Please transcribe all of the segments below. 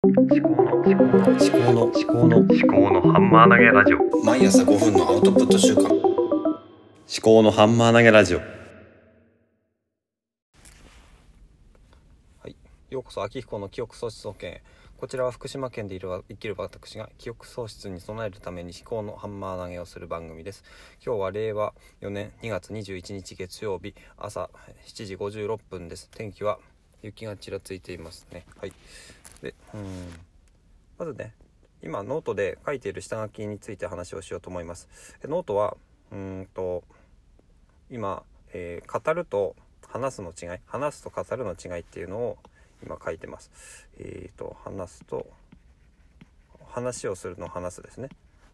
思考の思考の思考の思考の思考のハンマー投げラジオ。毎朝5分のアウトプット週間。思考のハンマー投げラジオ。はい、ようこそ秋彦の記憶喪失保険こちらは福島県でいる生きる私が記憶喪失に備えるために思考のハンマー投げをする番組です。今日は令和4年2月21日月曜日朝7時56分です。天気は雪がちらついていますね。はい。でうん。まずね今ノートで書いている下書きについて話をしようと思います。ノートはうんと今、えー語ると話すの違い話すと語るの違いっていうのを今書いてます。えー、と話すと話をするの話すですね。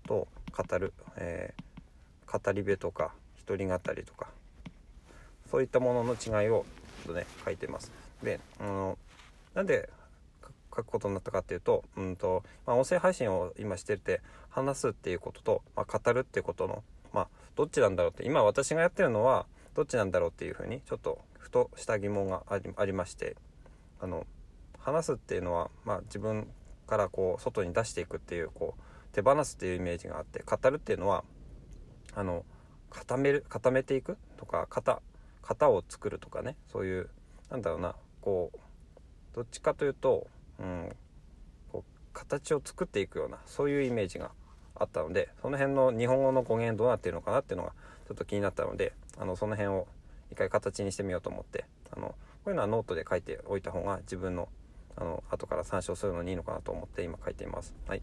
と語る、えー語り部とか一人語りとかそういったものの違いをとね書いてます。であのなんで書くことになったかっていうと,、うんとまあ、音声配信を今してて話すっていうことと、まあ、語るっていうことの、まあ、どっちなんだろうって今私がやってるのはどっちなんだろうっていうふうにちょっとふとした疑問がありましてあの話すっていうのは、まあ、自分からこう外に出していくっていうこう手放すっていうイメージがあって語るっていうのはあの固める固めていくとか型型を作るとかねそういうなんだろうなこうどっちかというと、うん、こう形を作っていくようなそういうイメージがあったのでその辺の日本語の語源どうなってるのかなっていうのがちょっと気になったのであのその辺を一回形にしてみようと思ってあのこういうのはノートで書いておいた方が自分のあの後から参照するのにいいのかなと思って今書いています。はい、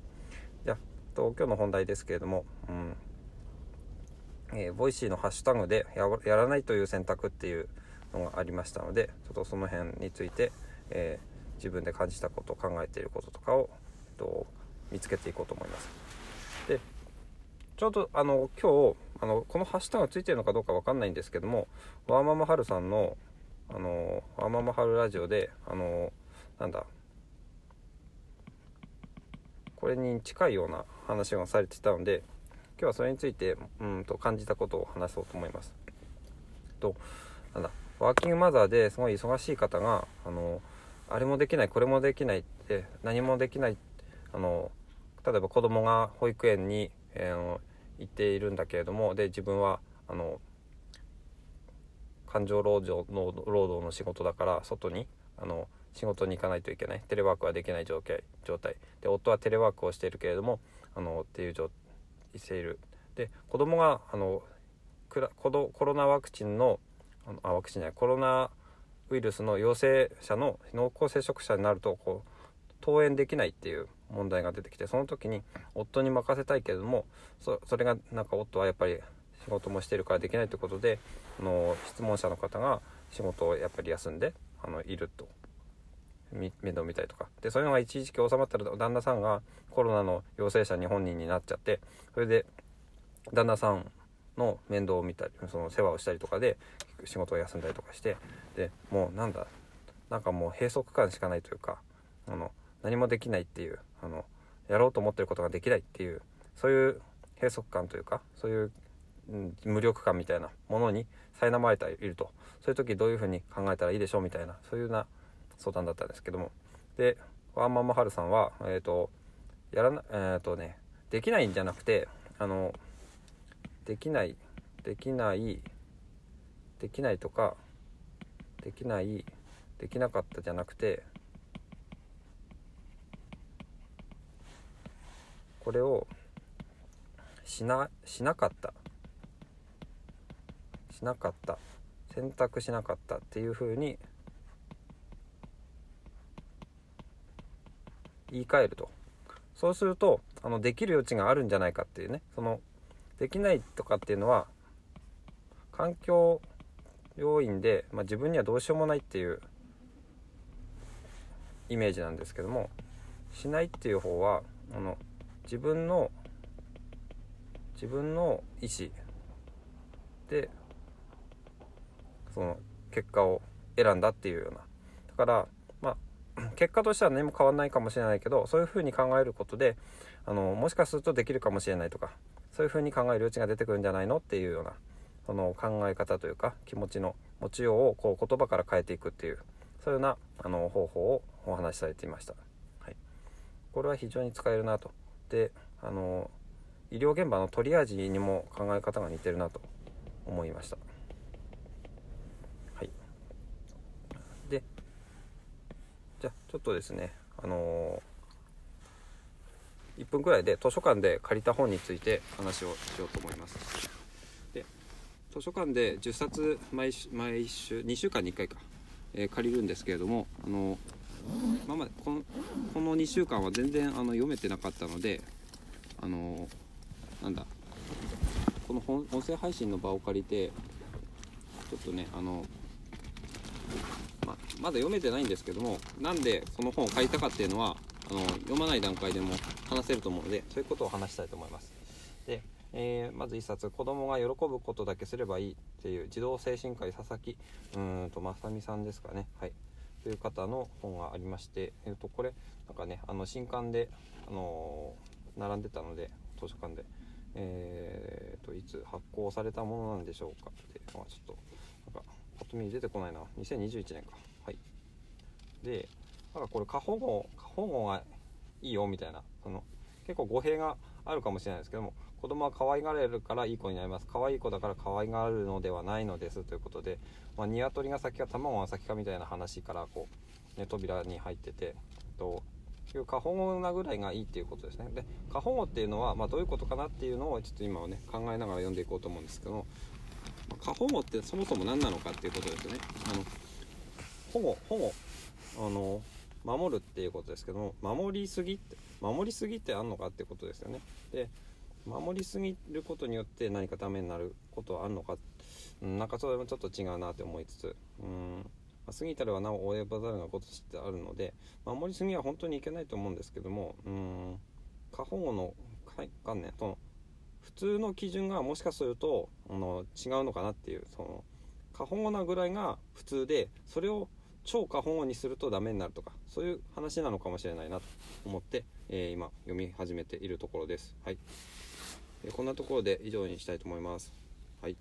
じゃあと今日の本題ですけれども、うんえーボイシーのハッシュタグでややらないという選択っていうのがありましたのでちょっとその辺について、えー自分で感じたこと考えていることとかを、えっと、見つけていこうと思います。でちょうどあの今日あのこのハッシュタグついてるのかどうかわかんないんですけどもワーママハルさんのあのワーママハルラジオであのなんだこれに近いような話がされてたので今日はそれについてうんと感じたことを話そうと思います。となんだワーキングマザーですごい忙しい方があのあれもできないこれもできないって何もできないあの例えば子供が保育園に、えー行っているんだけれどもで自分はあの感情労働の労働の仕事だから外にあの仕事に行かないといけないテレワークはできない状況状態で夫はテレワークをしているけれどもあのっていう状している。で子供があのくらコロコロナワクチンのあワクチンじゃないコロナウイルスの陽性者の濃厚接触者になるとこう登園できないっていう問題が出てきてその時に夫に任せたいけれどもそれがなんか夫はやっぱり仕事もしてるからできないということであの質問者の方が仕事をやっぱり休んであのいると。面倒見たりとか。でそういうのが一時期収まったら旦那さんがコロナの陽性者に本人になっちゃってそれで旦那さんの面倒を見たりその世話をしたりとかで仕事を休んだりとかしてでもうなんだなんかもう閉塞感しかないというかあの何もできないっていうあのやろうと思ってることができないっていうそういう閉塞感というかそういう、無力感みたいなものに苛まれていると。そういう時どういうふうに考えたらいいでしょうみたいなそういうな相談だったんですけども。でワンマンマハルさんはえっ、とやらなえっ、とねできないんじゃなくてあのできないできないできないとかできないできなかったじゃなくてこれをしなしなかった。しなかった。選択しなかったっていうふうに言い換えると。そうするとあのできる余地があるんじゃないかっていうね。そのできないとかっていうのは環境要因で、まあ、自分にはどうしようもないっていうイメージなんですけどもしないっていう方はあの自分の自分の意思でその結果を選んだっていうような。だから結果としては何も変わらないかもしれないけどそういうふうに考えることであのもしかするとできるかもしれないとかそういうふうに考える余地が出てくるんじゃないのっていうようなその考え方というか気持ちの持ちようをこう言葉から変えていくっていうそういうようなあの方法をお話しされていました。はい、これは非常に使えるなと。であの医療現場のトリアージにも考え方が似てるなと思いましたはいでじゃあちょっとですねあの1分くらいで図書館で借りた本について話をしようと思います。で図書館で10冊毎週毎週2週間に1回か、えー借りるんですけれどもあの今までこのこの2週間は全然あの読めてなかったのであのなんだこの本音声配信の場を借りてちょっとねあのままだ読めてないんですけどもなんでその本を買いたかっていうのはあの読まない段階でも話せると思うのでそういうことを話したいと思います。で、えーまず1冊「子供が喜ぶことだけすればいい」っていう児童精神科医佐々木うんと正美さんですかね。はい。という方の本がありまして、えー、とこれなんかねあの新刊で、あのー並んでたので図書館で、えー、といつ発行されたものなんでしょうかって、まあ、ちょっとパッと見出てこないな。2021年か。はい。でなんかこれ過保護過保護がいいよみたいな。その結構語弊があるかもしれないですけども子供は可愛がれるからいい子になります。可愛い子だから可愛がるのではないのです。ということで、まあ、鶏が先か卵が先かみたいな話からこう、ね、扉に入ってて、と、いう過保護なぐらいがいいっていうことですね。で過保護っていうのは、まあ、どういうことかなっていうのをちょっと今はね考えながら読んでいこうと思うんですけども、過保護ってそもそも何なのかっていうことですよね。あの保護保護。あの守るっていうことですけども守りすぎって守りすぎってあんのかってことですよね。で守りすぎることによって何かダメになることはあるのか、うん、なんかそれもちょっと違うなって思いつつ。うん過ぎたるはなお及ばざるがことしてあるので守りすぎは本当にいけないと思うんですけどもうん過保護の概観念その普通の基準がもしかするとあの違うのかなっていうその過保護なぐらいが普通でそれを超過保護にするとダメになるとかそういう話なのかもしれないなと思って、えー今読み始めているところです。はい、こんなところで以上にしたいと思います。はい。